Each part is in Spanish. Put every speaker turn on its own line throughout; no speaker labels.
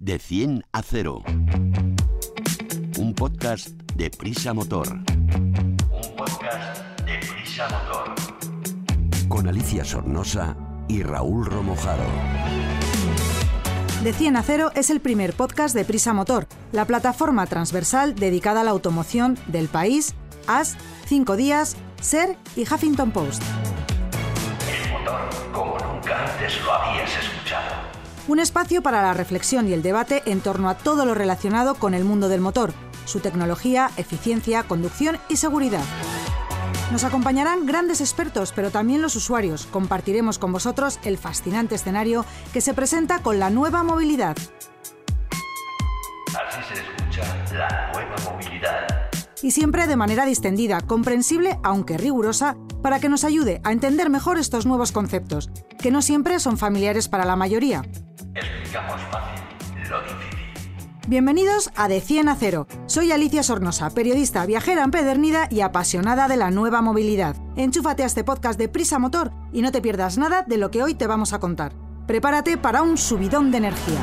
De 100 a 0. Un podcast de Prisa Motor. Un podcast de Prisa Motor. Con Alicia Sornosa y Raúl Romojaro.
De 100 a 0 es el primer podcast de Prisa Motor, la plataforma transversal dedicada a la automoción del país, AS, 5 días, SER y Huffington Post.
El motor como nunca antes lo habías escuchado.
Un espacio para la reflexión y el debate en torno a todo lo relacionado con el mundo del motor, su tecnología, eficiencia, conducción y seguridad. Nos acompañarán grandes expertos, pero también los usuarios. Compartiremos con vosotros el fascinante escenario que se presenta con la nueva movilidad.
Así se escucha la nueva movilidad.
Y siempre de manera distendida, comprensible aunque rigurosa, para que nos ayude a entender mejor estos nuevos conceptos, que no siempre son familiares para la mayoría.
Explicamos fácil lo difícil.
Bienvenidos a De 100 a 0. Soy Alicia Sornosa, periodista viajera empedernida y apasionada de la nueva movilidad. Enchúfate a este podcast de Prisa Motor y no te pierdas nada de lo que hoy te vamos a contar. Prepárate para un subidón de energía.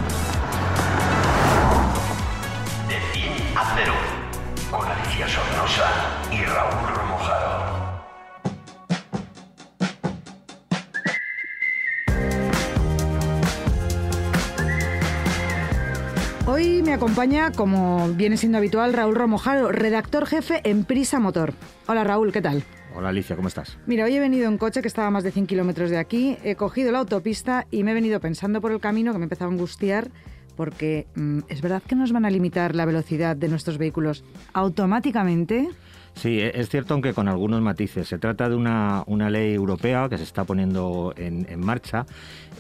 Me acompaña, como viene siendo habitual, Raúl Romojaro, redactor jefe en Prisa Motor. Hola Raúl, ¿qué tal?
Hola Alicia, ¿cómo estás?
Mira, hoy he venido en coche que estaba a más de 100 kilómetros de aquí, he cogido la autopista y me he venido pensando por el camino que me empezaba a angustiar porque mm, es verdad que nos van a limitar la velocidad de nuestros vehículos automáticamente.
Sí, e- es cierto, aunque con algunos matices. Se trata de una, una ley europea que se está poniendo en, marcha.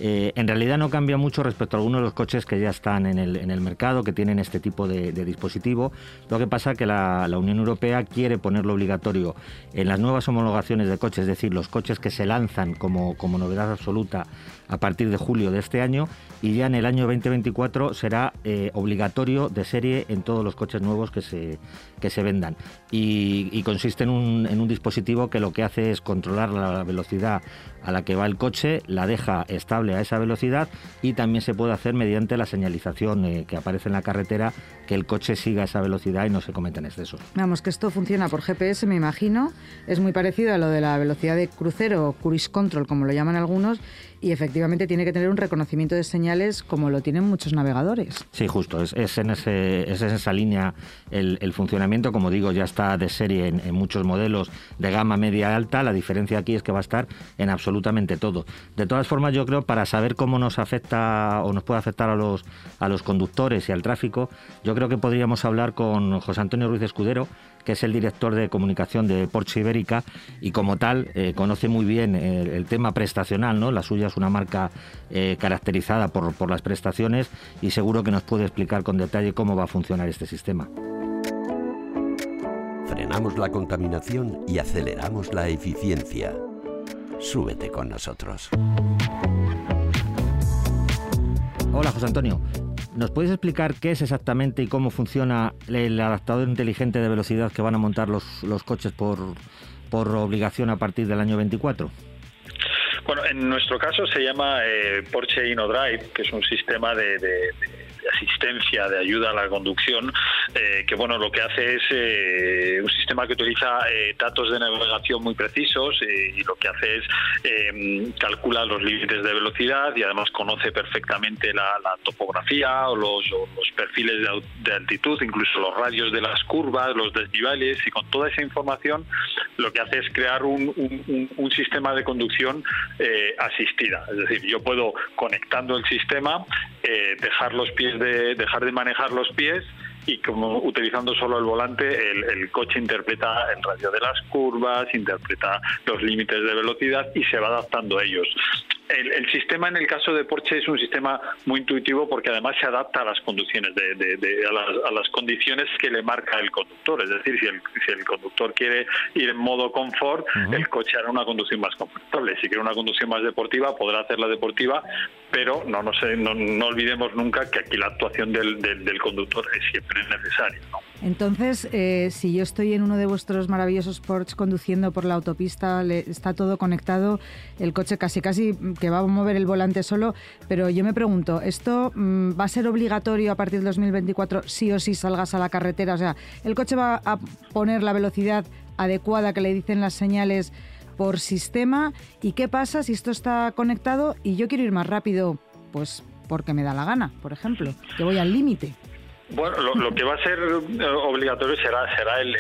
Eh, en realidad no cambia mucho respecto a algunos de los coches que ya están en el, en el mercado, que tienen este tipo de, de dispositivo. Lo que pasa es que la, la Unión Europea quiere ponerlo obligatorio en las nuevas homologaciones de coches, es decir, los coches que se lanzan como, como novedad absoluta a partir de julio de este año y ya en el año 2024 será eh, obligatorio de serie en todos los coches nuevos que se, que se vendan. Y, y consiste en un, en un dispositivo que lo que hace es controlar la velocidad a la que va el coche, la deja estable a esa velocidad y también se puede hacer mediante la señalización eh, que aparece en la carretera que el coche siga esa velocidad y no se cometen excesos.
Vamos, que esto funciona por GPS, me imagino. Es muy parecido a lo de la velocidad de crucero o cruise control, como lo llaman algunos, y efectivamente tiene que tener un reconocimiento de señales como lo tienen muchos navegadores.
Sí, justo, es, es en, ese, es en esa línea el, el funcionamiento. Como digo, ya está de serie en, en muchos modelos de gama media alta. La diferencia aquí es que va a estar en absolutamente todo. De todas formas, yo creo para saber cómo nos afecta o nos puede afectar a los, a los conductores y al tráfico, yo creo que podríamos hablar con José Antonio Ruiz Escudero, que es el director de comunicación de Porsche Ibérica y como tal eh, conoce muy bien el, tema prestacional, ¿no? La suya es una marca eh, caracterizada por, por las prestaciones y seguro que nos puede explicar con detalle cómo va a funcionar este sistema.
Frenamos la contaminación y aceleramos la eficiencia. Súbete con nosotros.
Hola José Antonio, ¿nos puedes explicar qué es exactamente y cómo funciona el adaptador inteligente de velocidad que van a montar los, los coches por, por obligación a partir del año 24?
Bueno, en nuestro caso se llama eh, Porsche InnoDrive, que es un sistema de, de, de, asistencia, de ayuda a la conducción, eh, que bueno, lo que hace es eh, un sistema que utiliza eh, datos de navegación muy precisos y lo que hace es eh, calcula los límites de velocidad y además conoce perfectamente la, topografía o los, o los perfiles de, altitud, incluso los radios de las curvas, los desniveles y con toda esa información lo que hace es crear un, un, sistema de conducción asistida. Es decir, yo puedo conectando el sistema eh, dejar los pies de dejar de manejar los pies y como utilizando solo el volante, el, el, coche interpreta el radio de las curvas, interpreta los límites de velocidad y se va adaptando a ellos. El, el, sistema en el caso de Porsche es un sistema muy intuitivo porque además se adapta a las conducciones, de, de, de a, las, a, las, condiciones que le marca el conductor. Es decir, si el, si el conductor quiere ir en modo confort, uh -huh. el coche hará una conducción más confortable. Si quiere una conducción más deportiva, podrá hacerla deportiva, pero no, no, sé, no, no olvidemos nunca que aquí la actuación del, del, del conductor es siempre necesaria. ¿no?
Entonces, eh, si yo estoy en uno de vuestros maravillosos Porsche conduciendo por la autopista, está todo conectado, el coche casi casi que va a mover el volante solo, pero yo me pregunto, ¿esto mm, va a ser obligatorio a partir del 2024 sí o sí salgas a la carretera? O sea, ¿el coche va a poner la velocidad adecuada que le dicen las señales por sistema? ¿Y qué pasa si esto está conectado y yo quiero ir más rápido? Pues porque me da la gana, por ejemplo, que voy al límite.
Bueno, lo, que va a ser eh, obligatorio será será el,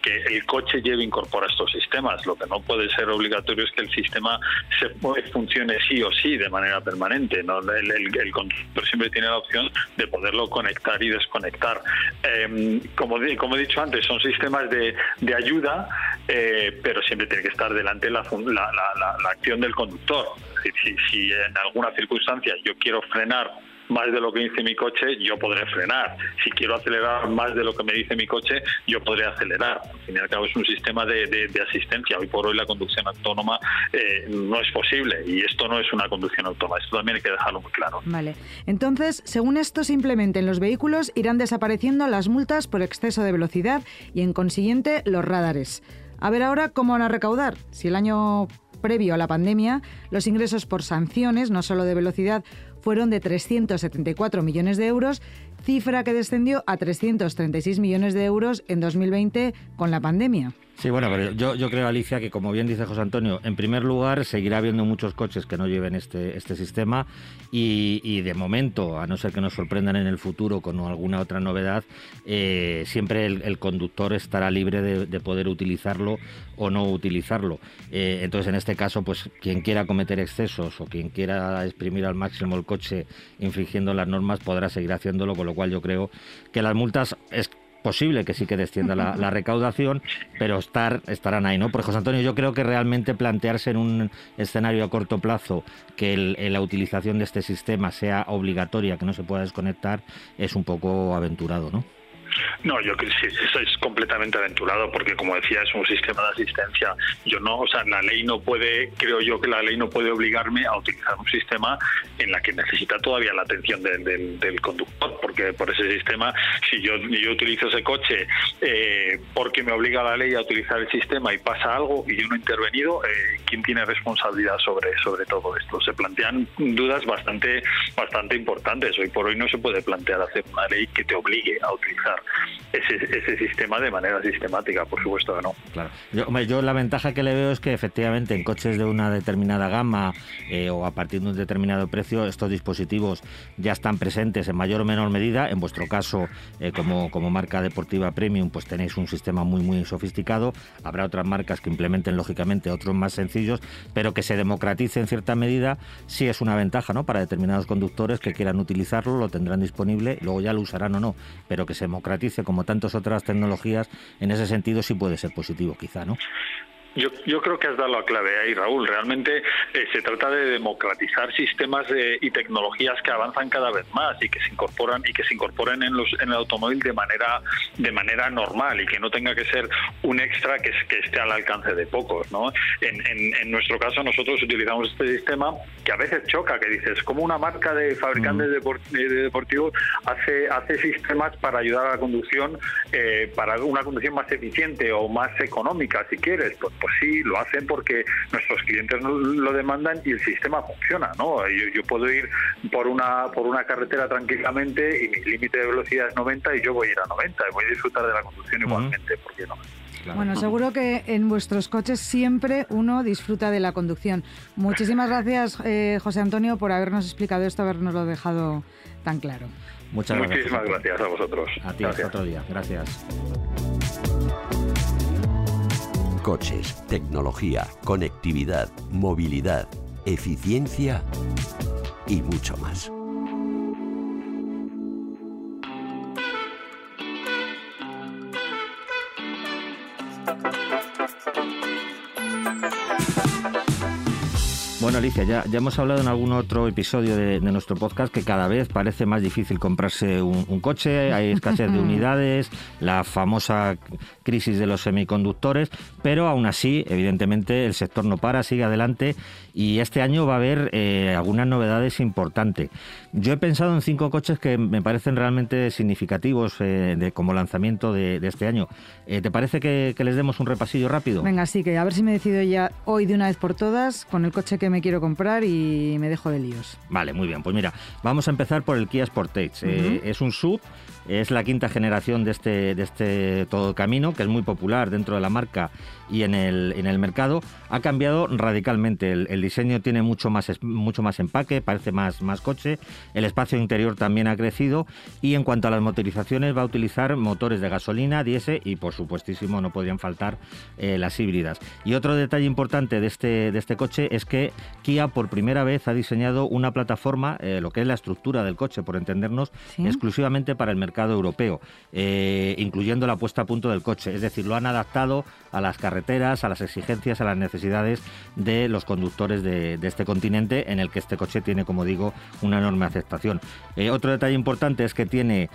que el coche lleve incorpora estos sistemas. Lo que no puede ser obligatorio es que el sistema se funcione sí o sí de manera permanente. ¿no? El, conductor siempre tiene la opción de poderlo conectar y desconectar. Em, como, he dicho antes, son sistemas de, de ayuda, eh, pero siempre tiene que estar delante la, la, la, acción del conductor. si, si en alguna circunstancia yo quiero frenar más de lo que dice mi coche, yo podré frenar. Si quiero acelerar más de lo que me dice mi coche, yo podré acelerar. Al fin y al cabo es un sistema de, asistencia. Hoy por hoy la conducción autónoma eh, no es posible y esto no es una conducción autónoma. Esto también hay que dejarlo muy claro.
Vale. Entonces, según esto, simplemente en los vehículos irán desapareciendo las multas por exceso de velocidad y, en consiguiente, los radares. A ver ahora cómo van a recaudar. Si el año previo a la pandemia, los ingresos por sanciones, no solo de velocidad, fueron de 374 millones de euros, cifra que descendió a 336 millones de euros en 2020 con la pandemia.
Sí, bueno, pero yo, yo creo, Alicia, que como bien dice José Antonio, en primer lugar seguirá habiendo muchos coches que no lleven este, este sistema y, de momento, a no ser que nos sorprendan en el futuro con alguna otra novedad, eh, siempre el, conductor estará libre de, poder utilizarlo o no utilizarlo. Eh, entonces, en este caso, pues quien quiera cometer excesos o quien quiera exprimir al máximo el coche infringiendo las normas podrá seguir haciéndolo, con lo cual yo creo que las multas es posible que sí que descienda la, recaudación, pero estar estarán ahí, ¿no? Porque José Antonio, yo creo que realmente plantearse en un escenario a corto plazo que la utilización de este sistema sea obligatoria, que no se pueda desconectar, es un poco aventurado, ¿no?
No, yo creo que eso es completamente aventurado porque, como decía, es un sistema de asistencia. Yo no, o sea, la ley no puede, creo yo que la ley no puede obligarme a utilizar un sistema en la que necesita todavía la atención del conductor, porque por ese sistema, si yo, yo utilizo ese coche eh, porque me obliga la ley a utilizar el sistema y pasa algo y yo no he intervenido, eh, ¿quién tiene responsabilidad sobre, sobre todo esto? Se plantean dudas bastante, bastante importantes. Hoy por hoy no se puede plantear hacer una ley que te obligue a utilizar ese, sistema de manera sistemática, por supuesto que no.
Claro. Yo, la ventaja que le veo es que efectivamente en coches de una determinada gama eh, o a partir de un determinado precio, estos dispositivos ya están presentes en mayor o menor medida. En vuestro caso, eh, como, como marca deportiva premium, pues tenéis un sistema muy, muy sofisticado. Habrá otras marcas que implementen, lógicamente, otros más sencillos, pero que se democratice en cierta medida, sí es una ventaja ¿no? para determinados conductores que quieran utilizarlo, lo tendrán disponible, luego ya lo usarán o no, pero que se democratice como tantas otras tecnologías, en ese sentido sí puede ser positivo, quizá, ¿no?
Yo, yo creo que has dado la clave ahí, Raúl. Realmente eh, se trata de democratizar sistemas y tecnologías que avanzan cada vez más y que se incorporan y que se incorporen en, los, en el automóvil de manera de manera normal y que no tenga que ser un extra que, que esté al alcance de pocos. ¿no? En, en, nuestro caso nosotros utilizamos este sistema que a veces choca, que dices, como una marca de fabricantes mm. de deportivos hace, hace sistemas para ayudar a la conducción, eh, para una conducción más eficiente o más económica, si quieres. Pues, pues sí, lo hacen porque nuestros clientes lo demandan y el sistema funciona, ¿no? Yo, puedo ir por una por una carretera tranquilamente y mi límite de velocidad es 90 y yo voy a ir a 90 y voy a disfrutar de la conducción igualmente, ¿por qué no?
Bueno, seguro que en vuestros coches siempre uno disfruta de la conducción. Muchísimas gracias, eh, José Antonio, por habernos explicado esto, habernos dejado tan claro.
Muchas gracias.
Muchísimas gracias a vosotros.
A ti, hasta otro día. Gracias
coches, tecnología, conectividad, movilidad, eficiencia y mucho más.
Bueno, Alicia, ya, ya hemos hablado en algún otro episodio de, nuestro podcast que cada vez parece más difícil comprarse un, coche, hay escasez de unidades, la famosa crisis de los semiconductores, pero aún así, evidentemente, el sector no para, sigue adelante y este año va a haber eh, algunas novedades importantes. Yo he pensado en cinco coches que me parecen realmente significativos eh, de, como lanzamiento de, este año. Eh, ¿Te parece que, que les demos un repasillo rápido?
Venga, sí, que a ver si me decido ya hoy de una vez por todas con el coche que me quiero comprar y me dejo de líos.
Vale, muy bien. Pues mira, vamos a empezar por el Kia Sportage. Es un sub, es la quinta generación de este, de este todo camino, que es muy popular dentro de la marca y en el, en el mercado. Ha cambiado radicalmente. El, diseño tiene mucho más, mucho más empaque, parece más, más coche. El espacio interior también ha crecido. Y en cuanto a las motorizaciones, va a utilizar motores de gasolina, diésel y, por supuestísimo, no podrían faltar eh, las híbridas. Y otro detalle importante de este, de este coche es que Kia por primera vez ha diseñado una plataforma, eh, lo que es la estructura del coche, por entendernos, exclusivamente para el mercado europeo, eh, incluyendo la puesta a punto del coche. Es decir, lo han adaptado a las carreteras, a las exigencias, a las necesidades de los conductores de, este continente, en el que este coche tiene, como digo, una enorme aceptación. Eh, otro detalle importante es que tiene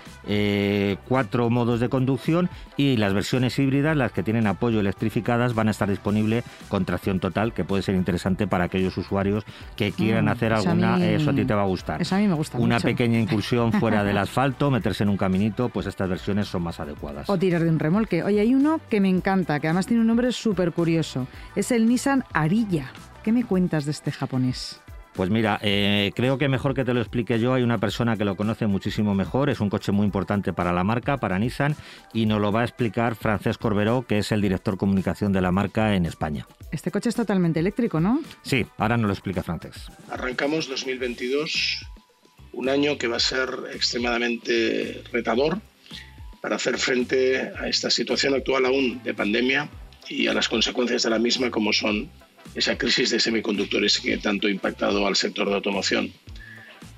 cuatro modos de conducción y las versiones híbridas, las que tienen apoyo electrificadas, van a estar disponibles con tracción total, que puede ser interesante para aquellos usuarios que quieran mm, hacer alguna, eso a ti te va a gustar.
Eso a mí me gusta
Una pequeña incursión fuera del asfalto, meterse en un caminito, pues estas versiones son más adecuadas.
O tirar de un remolque. Oye, hay uno que me encanta, que además tiene un nombre súper curioso. Es el Nissan Arilla. ¿Qué me cuentas de este japonés?
Pues mira, eh, creo que mejor que te lo explique yo. Hay una persona que lo conoce muchísimo mejor. Es un coche muy importante para la marca, para Nissan, y nos lo va a explicar Francesc Corberó, que es el director comunicación de la marca en España.
Este coche es totalmente eléctrico, ¿no?
Sí, ahora nos lo explica Francesc.
Arrancamos 2022, un año que va a ser extremadamente retador para hacer frente a esta situación actual aún de pandemia y a las consecuencias de la misma como son esa crisis de semiconductores que tanto ha impactado al sector de automoción.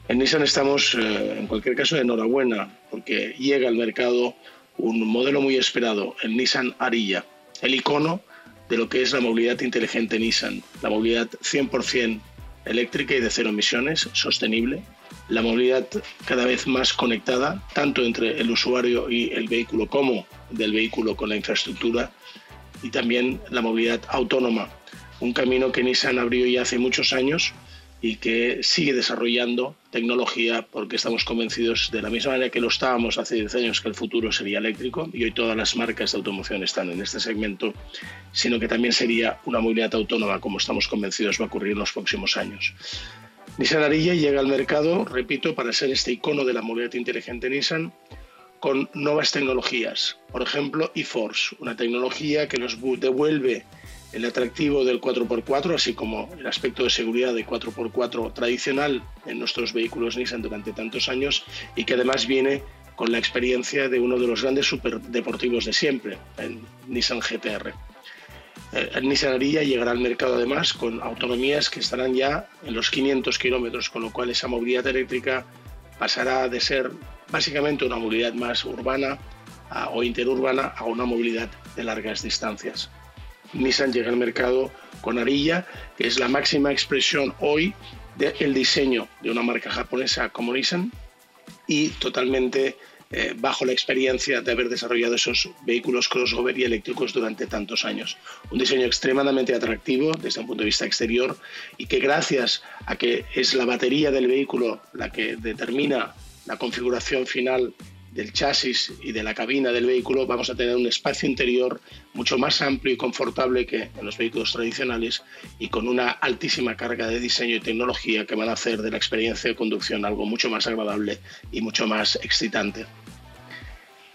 En Nissan estamos, eh, en cualquier caso, de enhorabuena, porque llega al mercado un modelo muy esperado, el Nissan Arilla, el icono de lo que es la movilidad inteligente Nissan, la movilidad 100% eléctrica y de cero emisiones, sostenible, la movilidad cada vez más conectada, tanto entre el usuario y el vehículo como del vehículo con la infraestructura, y también la movilidad autónoma, un camino que Nissan abrió ya hace muchos años y que sigue desarrollando tecnología porque estamos convencidos de la misma manera que lo estábamos hace 10 años que el futuro sería eléctrico y hoy todas las marcas de automoción están en este segmento, sino que también sería una movilidad autónoma como estamos convencidos va a ocurrir en los próximos años. Nissan Arilla llega al mercado, repito, para ser este icono de la movilidad inteligente Nissan con nuevas tecnologías, por ejemplo eForce, una tecnología que nos devuelve el atractivo del 4x4, así como el aspecto de seguridad de 4x4 tradicional en nuestros vehículos Nissan durante tantos años y que además viene con la experiencia de uno de los grandes superdeportivos de siempre, el Nissan GTR. Eh, Nissan Ariya llegará al mercado además con autonomías que estarán ya en los 500 kilómetros, con lo cual esa movilidad eléctrica pasará de ser básicamente una movilidad más urbana o interurbana a una movilidad de largas distancias. Nissan llega al mercado con Arilla, que es la máxima expresión hoy del diseño de una marca japonesa como Nissan y totalmente eh, bajo la experiencia de haber desarrollado esos vehículos crossover y eléctricos durante tantos años. Un diseño extremadamente atractivo desde un punto de vista exterior y que gracias a que es la batería del vehículo la que determina la configuración final del chasis y de la cabina del vehículo vamos a tener un espacio interior mucho más amplio y confortable que en los vehículos tradicionales y con una altísima carga de diseño y tecnología que van a hacer de la experiencia de conducción algo mucho más agradable y mucho más excitante.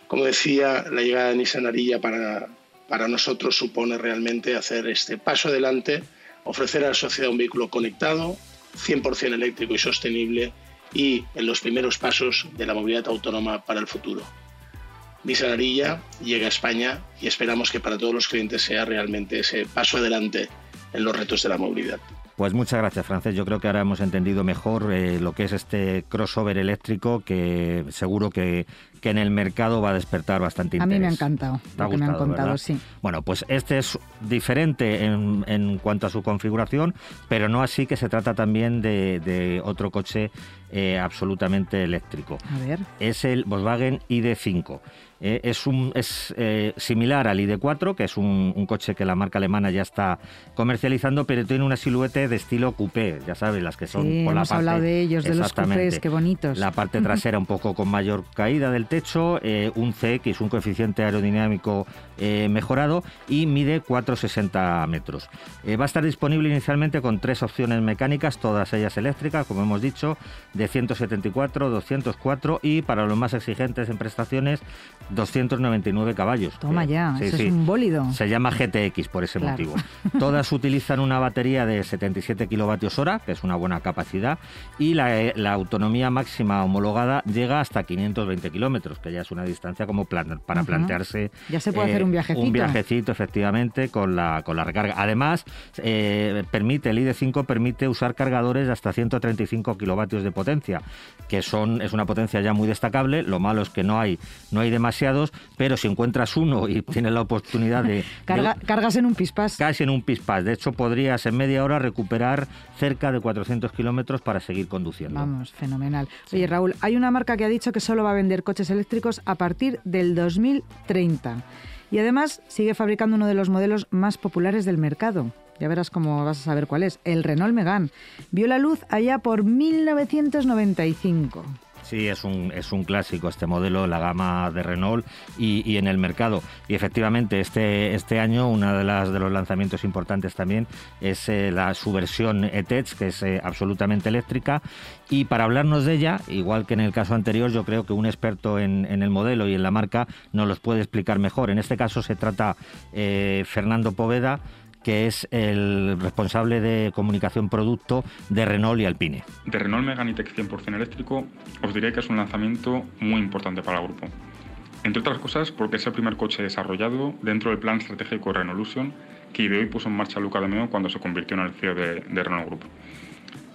Como decía, la llegada de Nissan Ariya para, para nosotros supone realmente hacer este paso adelante, ofrecer a la sociedad un vehículo conectado, 100% eléctrico y sostenible y en los primeros pasos de la movilidad autónoma para el futuro. Nissan Arilla llega a España y esperamos que para todos los clientes sea realmente ese paso adelante en los retos de la movilidad.
Pues muchas gracias, Francés. Yo creo que ahora hemos entendido mejor eh, lo que es este crossover eléctrico que seguro que, que en el mercado va a despertar bastante interés.
A mí me ha encantado lo que me han contado, sí.
Bueno, pues este es diferente en, en, cuanto a su configuración, pero no así que se trata también de, de otro coche eh, absolutamente eléctrico.
A ver.
Es el Volkswagen ID5. Eh, es un, es eh, similar al ID4, que es un, coche que la marca alemana ya está comercializando, pero tiene una silueta de estilo coupé, ya sabes, las que son
sí,
por
hemos
la
hablado de ellos, de los coupés, qué bonitos.
La parte trasera un poco con mayor caída del techo, eh, un CX, un coeficiente aerodinámico mejorado y mide 4,60 metros. va a estar disponible inicialmente con tres opciones mecánicas, todas ellas eléctricas, como hemos dicho, de 174, 204 y para los más exigentes en prestaciones 299 caballos.
Toma ya, es un bólido.
Se llama GTX por ese motivo. Todas utilizan una batería de 77 kilovatios hora, que es una buena capacidad, y la, la autonomía máxima homologada llega hasta 520 kilómetros, que ya es una distancia como plan, para plantearse.
Ya se puede hacer un eh, viajecito.
Un viajecito, efectivamente, con la, con la recarga. Además, eh, permite, el ID5 permite usar cargadores de hasta 135 kilovatios de potencia, que son, es una potencia ya muy destacable. Lo malo es que no hay, no hay pero si encuentras uno y tienes la oportunidad de...
cargas en un pispás.
Casi en un pispás. De hecho, podrías en media hora recuperar cerca de 400 kilómetros para seguir conduciendo.
Vamos, fenomenal. Oye, Raúl, hay una marca que ha dicho que solo va a vender coches eléctricos a partir del 2030. Y además sigue fabricando uno de los modelos más populares del mercado. Ya verás cómo vas a saber cuál es. El Renault Megane. Vio la luz allá por 1995.
Sí, es un, es un clásico este modelo, la gama de Renault y, en el mercado. Y efectivamente, este, este año uno de, de los lanzamientos importantes también es eh, la, su versión E-Tech, que es eh, absolutamente eléctrica. Y para hablarnos de ella, igual que en el caso anterior, yo creo que un experto en, en el modelo y en la marca nos los puede explicar mejor. En este caso se trata eh, Fernando Poveda que es el responsable de comunicación producto de Renault y Alpine.
De Renault Megane E-Tech 100% eléctrico, os diré que es un lanzamiento muy importante para el grupo. Entre otras cosas, porque es el primer coche desarrollado dentro del plan estratégico de Renaulution que ideó puso en marcha Luca de Meo cuando se convirtió en el CEO de, de Renault Group.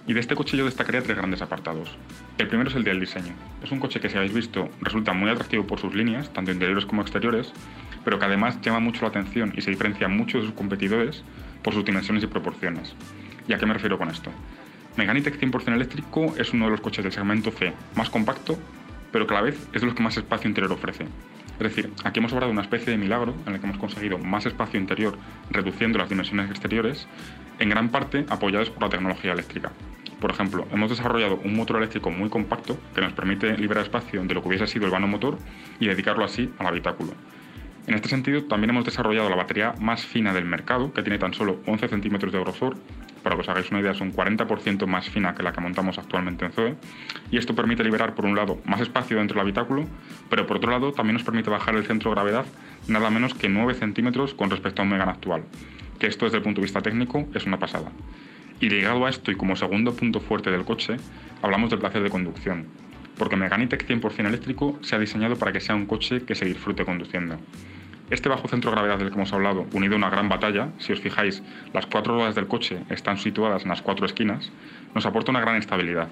Y de este coche yo destacaría tres grandes apartados. El primero es el del diseño. Es un coche que, si habéis visto, resulta muy atractivo por sus líneas, tanto interiores como exteriores, pero que además llama mucho la atención y se diferencia mucho de sus competidores por sus dimensiones y proporciones. ¿Y a qué me refiero con esto? Megane E-Tech 100% eléctrico es uno de los coches del segmento C más compacto, pero que a la vez es de los que más espacio interior ofrece. Es decir, aquí hemos de una especie de milagro en el que hemos conseguido más espacio interior reduciendo las dimensiones exteriores, en gran parte apoyados por la tecnología eléctrica. Por ejemplo, hemos desarrollado un motor eléctrico muy compacto que nos permite liberar espacio de lo que hubiese sido el vano motor y dedicarlo así al habitáculo. En este sentido, también hemos desarrollado la batería más fina del mercado, que tiene tan solo 11 centímetros de grosor, para que os hagáis una idea, es un 40% más fina que la que montamos actualmente en Zoe, y esto permite liberar, por un lado, más espacio dentro del habitáculo, pero por otro lado, también nos permite bajar el centro de gravedad nada menos que 9 centímetros con respecto a un Megane actual, que esto desde el punto de vista técnico es una pasada. Y ligado a esto y como segundo punto fuerte del coche, hablamos del placer de conducción, porque Megane E-Tech 100% eléctrico se ha diseñado para que sea un coche que se disfrute conduciendo. Este bajo centro de gravedad del que hemos hablado, unido a una gran batalla, si os fijáis, las cuatro ruedas del coche están situadas en las cuatro esquinas, nos aporta una gran estabilidad.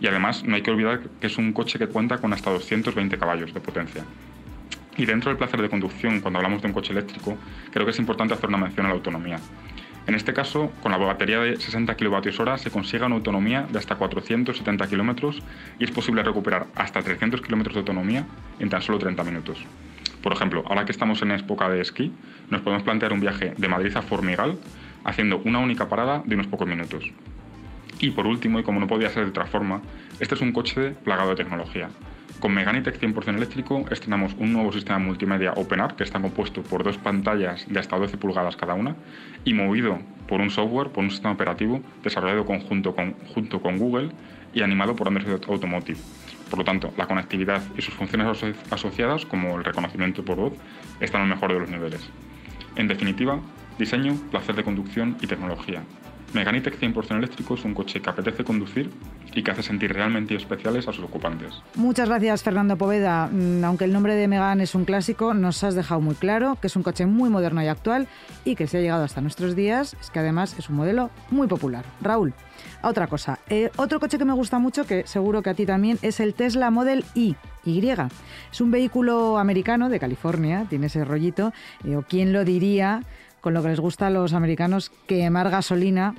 Y además no hay que olvidar que es un coche que cuenta con hasta 220 caballos de potencia. Y dentro del placer de conducción, cuando hablamos de un coche eléctrico, creo que es importante hacer una mención a la autonomía. En este caso, con la batería de 60 kWh se consigue una autonomía de hasta 470 km y es posible recuperar hasta 300 km de autonomía en tan solo 30 minutos. Por ejemplo, ahora que estamos en época de esquí, nos podemos plantear un viaje de Madrid a Formigal haciendo una única parada de unos pocos minutos. Y por último, y como no podía ser de otra forma, este es un coche plagado de tecnología. Con Megane Tech 100% eléctrico estrenamos un nuevo sistema multimedia OpenArt que está compuesto por dos pantallas de hasta 12 pulgadas cada una y movido por un software, por un sistema operativo desarrollado conjunto con, junto con Google y animado por Android Automotive. Por lo tanto, la conectividad y sus funciones asociadas, como el reconocimiento por voz, están al mejor de los niveles. En definitiva, diseño, placer de conducción y tecnología. Megane Tech 100% eléctrico es un coche que apetece conducir y que hace sentir realmente especiales a sus ocupantes.
Muchas gracias Fernando Poveda. Mm, aunque el nombre de Megane es un clásico, nos has dejado muy claro que es un coche muy moderno y actual y que se ha llegado hasta nuestros días, es que además es un modelo muy popular. Raúl, otra cosa, eh, otro coche que me gusta mucho, que seguro que a ti también, es el Tesla Model Y. Y. Es un vehículo americano de California, tiene ese rollito, eh, o quién lo diría, con lo que les gusta a los americanos quemar gasolina,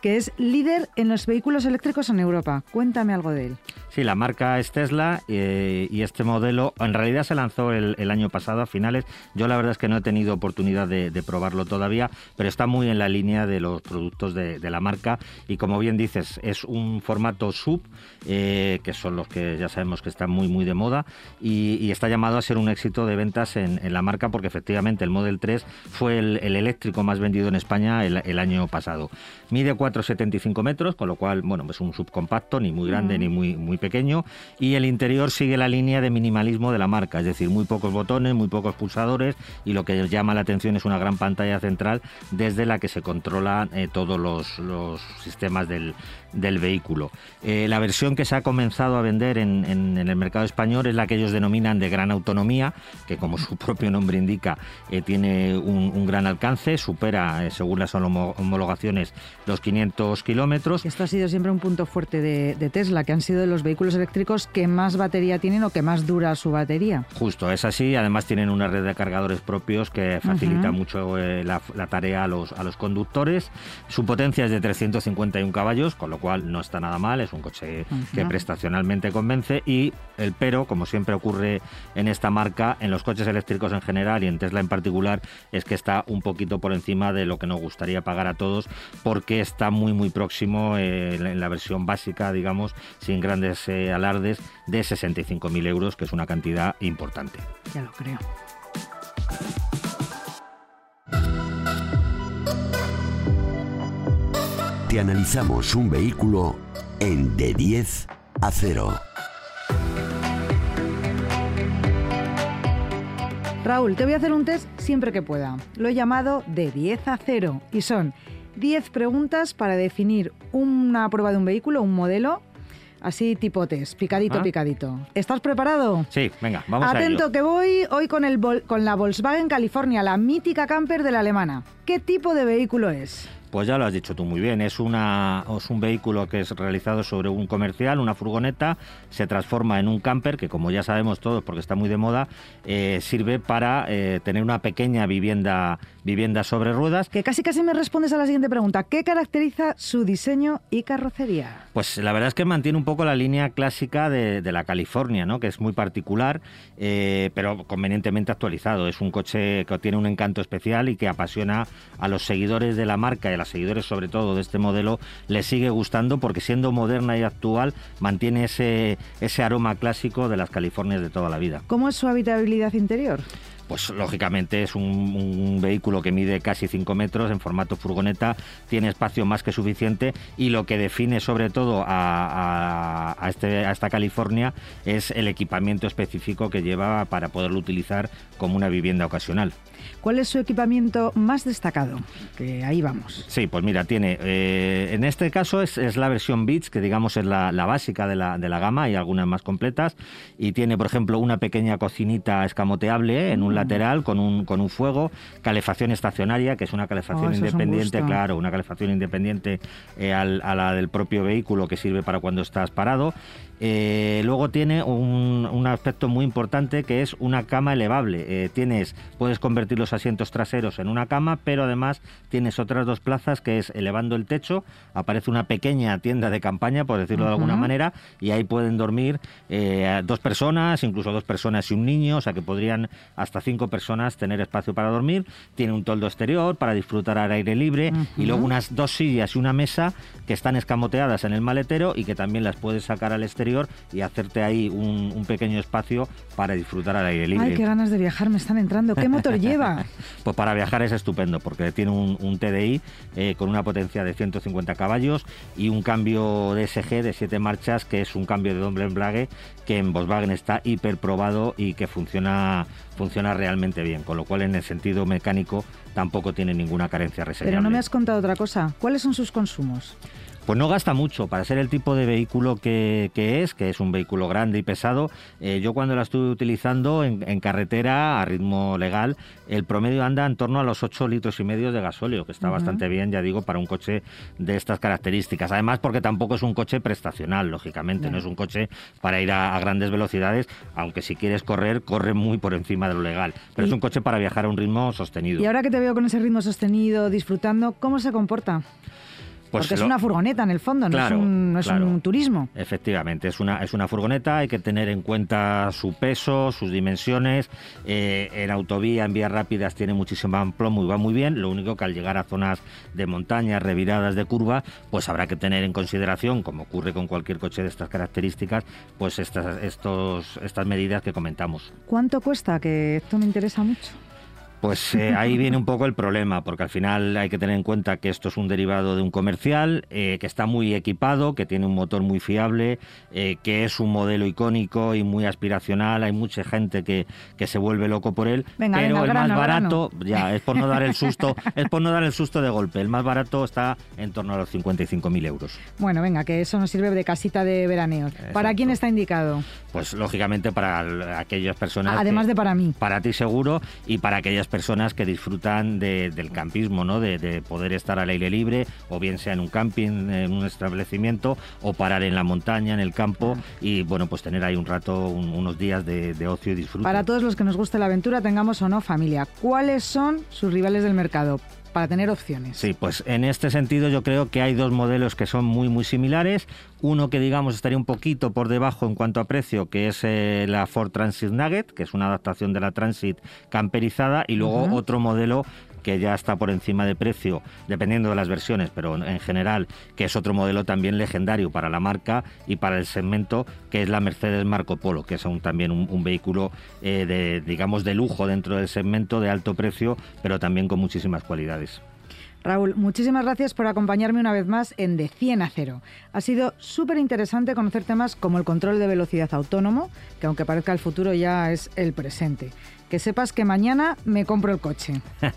que es líder en los vehículos eléctricos en Europa. Cuéntame algo de él.
Sí, la marca es Tesla eh, y este modelo en realidad se lanzó el, año pasado a finales. Yo la verdad es que no he tenido oportunidad de, probarlo todavía, pero está muy en la línea de los productos de, la marca y como bien dices, es un formato sub, eh, que son los que ya sabemos que están muy muy de moda y, está llamado a ser un éxito de ventas en, la marca porque efectivamente el Model 3 fue el, eléctrico más vendido en España el, año pasado. Mide 4,75 metros, con lo cual, bueno, es un subcompacto, ni muy grande ni muy, muy pequeño y el interior sigue la línea de minimalismo de la marca, es decir, muy pocos botones, muy pocos pulsadores y lo que llama la atención es una gran pantalla central desde la que se controlan eh, todos los, sistemas del, vehículo. Eh, la versión que se ha comenzado a vender en, el mercado español es la que ellos denominan de gran autonomía, que como su propio nombre indica, eh, tiene un, gran alcance, supera, según las homologaciones, los 500 kilómetros.
Esto ha sido siempre un punto fuerte de, de Tesla, que han sido de los vehículos eléctricos que más batería tienen o que más dura su batería.
Justo, es así. Además tienen una red de cargadores propios que facilita mucho eh, la, tarea a los, a los conductores. Su potencia es de 351 caballos, con lo cual no está nada mal. Es un coche que prestacionalmente convence. Y el pero, como siempre ocurre en esta marca, en los coches eléctricos en general y en Tesla en particular, es que está un poquito por encima de lo que nos gustaría pagar a todos, porque está muy, muy próximo eh, en la versión básica, digamos, sin grandes alardes de 65.000 euros, que es una cantidad importante.
Ya lo creo.
Te analizamos un vehículo en de 10 a 0.
Raúl, te voy a hacer un test siempre que pueda. Lo he llamado de 10 a 0 y son 10 preguntas para definir una prueba de un vehículo, un modelo, Así tipo test, picadito, picadito. ¿Estás preparado?
Sí, venga, vamos
Atento,
a Atento
que voy hoy con, el, con la Volkswagen California, la mítica camper de la alemana. ¿Qué tipo de vehículo es?
Pues ya lo has dicho tú muy bien, es, una, es un vehículo que es realizado sobre un comercial, una furgoneta, se transforma en un camper que como ya sabemos todos, porque está muy de moda, eh, sirve para eh, tener una pequeña vivienda, vivienda sobre ruedas.
Que casi casi me respondes a la siguiente pregunta, ¿qué caracteriza su diseño y carrocería?
Pues la verdad es que mantiene un poco la línea clásica de, la California, ¿no? que es muy particular, eh, pero convenientemente actualizado. Es un coche que tiene un encanto especial y que apasiona a los seguidores de la marca y a seguidores sobre todo de este modelo les sigue gustando porque siendo moderna y actual mantiene ese, ese aroma clásico de las Californias de toda la vida.
¿Cómo es su habitabilidad interior?
pues lógicamente es un, vehículo que mide casi 5 metros en formato furgoneta, tiene espacio más que suficiente y lo que define sobre todo a, este, a esta California es el equipamiento específico que lleva para poderlo utilizar como una vivienda ocasional.
¿Cuál es su equipamiento más destacado? Que ahí vamos.
Sí, pues mira, tiene, eh, en este caso es, la versión Beats, que digamos es la, básica de la, de la, gama, hay algunas más completas, y tiene, por ejemplo, una pequeña cocinita escamoteable en un mm. lateral con un, con un fuego, calefacción estacionaria, que es una calefacción oh, independiente, claro, una calefacción independiente eh, a la del propio vehículo que sirve para cuando estás parado, eh, luego tiene un, aspecto muy importante que es una cama elevable. Eh, tienes, puedes convertir los asientos traseros en una cama, pero además tienes otras dos plazas que es elevando el techo, aparece una pequeña tienda de campaña, por decirlo de alguna manera, y ahí pueden dormir eh, dos personas, incluso dos personas y un niño, o sea que podrían hasta cinco personas tener espacio para dormir. Tiene un toldo exterior para disfrutar al aire libre y luego unas dos sillas y una mesa que están escamoteadas en el maletero y que también las puedes sacar al exterior y hacerte ahí un, pequeño espacio para disfrutar al aire libre.
Ay, qué ganas de viajar me están entrando. ¿Qué motor lleva?
pues para viajar es estupendo porque tiene un, TDI eh, con una potencia de 150 caballos y un cambio DSG de 7 marchas que es un cambio de doble embrague que en Volkswagen está hiper probado y que funciona funciona funciona realmente bien, con lo cual en el sentido mecánico tampoco tiene ninguna carencia reseñable.
Pero no me has contado otra cosa. ¿Cuáles son sus consumos?
Pues no gasta mucho para ser el tipo de vehículo que, es, que es un vehículo grande y pesado. Eh, yo cuando la estuve utilizando en, carretera a ritmo legal, el promedio anda en torno a los 8 litros y medio de gasóleo, que está bastante bien, ya digo, para un coche de estas características. Además, porque tampoco es un coche prestacional, lógicamente, no es un coche para ir a, grandes velocidades, aunque si quieres correr, corre muy por encima de lo legal. Pero es un coche para viajar a un ritmo sostenido.
Y ahora que te veo con ese ritmo sostenido, disfrutando, ¿cómo se comporta? Pues Porque es una furgoneta en el fondo, no, es, un, turismo.
Efectivamente, es una, es una furgoneta, hay que tener en cuenta su peso, sus dimensiones. Eh, en autovía, en vías rápidas, tiene muchísimo plomo y va muy bien. Lo único que al llegar a zonas de montaña, reviradas de curva, pues habrá que tener en consideración, como ocurre con cualquier coche de estas características, pues estas, estos, estas medidas que comentamos.
¿Cuánto cuesta? Que esto me interesa mucho.
Pues eh, ahí viene un poco el problema, porque al final hay que tener en cuenta que esto es un derivado de un comercial, eh, que está muy equipado, que tiene un motor muy fiable, eh, que es un modelo icónico y muy aspiracional. Hay mucha gente que, que se vuelve loco por él, pero el más barato, ya, es por no dar el susto, es por no dar el susto de golpe. El más barato está en torno a los 55.000 euros.
Bueno, venga, que eso nos sirve de casita de veraneo. ¿Para quién está indicado?
Pues lógicamente para aquellas personas.
Además de para mí.
Para ti seguro y para aquellas personas que disfrutan del campismo, ¿no? De, poder estar al aire libre, o bien sea en un camping, en un establecimiento, o parar en la montaña, en el campo, y bueno, pues tener ahí un rato, unos días de, de ocio y disfrute.
Para todos los que nos guste la aventura, tengamos o no familia, ¿cuáles son sus rivales del mercado? Para tener opciones.
Sí, pues en este sentido yo creo que hay dos modelos que son muy muy similares. Uno que digamos estaría un poquito por debajo en cuanto a precio, que es eh, la Ford Transit Nugget, que es una adaptación de la Transit camperizada, y luego otro modelo que ya está por encima de precio, dependiendo de las versiones, pero en general, que es otro modelo también legendario para la marca y para el segmento, que es la Mercedes Marco Polo, que es también un, vehículo eh, de, digamos, de lujo dentro del segmento, de alto precio, pero también con muchísimas cualidades.
Raúl, muchísimas gracias por acompañarme una vez más en De 100 a 0. Ha sido súper interesante conocer temas como el control de velocidad autónomo, que aunque parezca el futuro ya es el presente. Que sepas que mañana me compro el coche.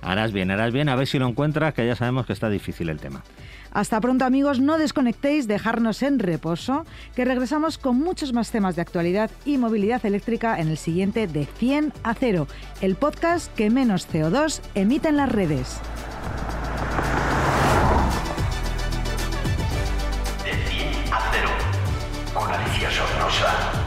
harás bien, harás bien, a ver si lo encuentras, que ya sabemos que está difícil el tema.
Hasta pronto amigos, no desconectéis, dejarnos en reposo, que regresamos con muchos más temas de actualidad y movilidad eléctrica en el siguiente De 100 a 0, el podcast que menos CO2 emite en las redes.
De 100 a 0 con Alicia Sornosa.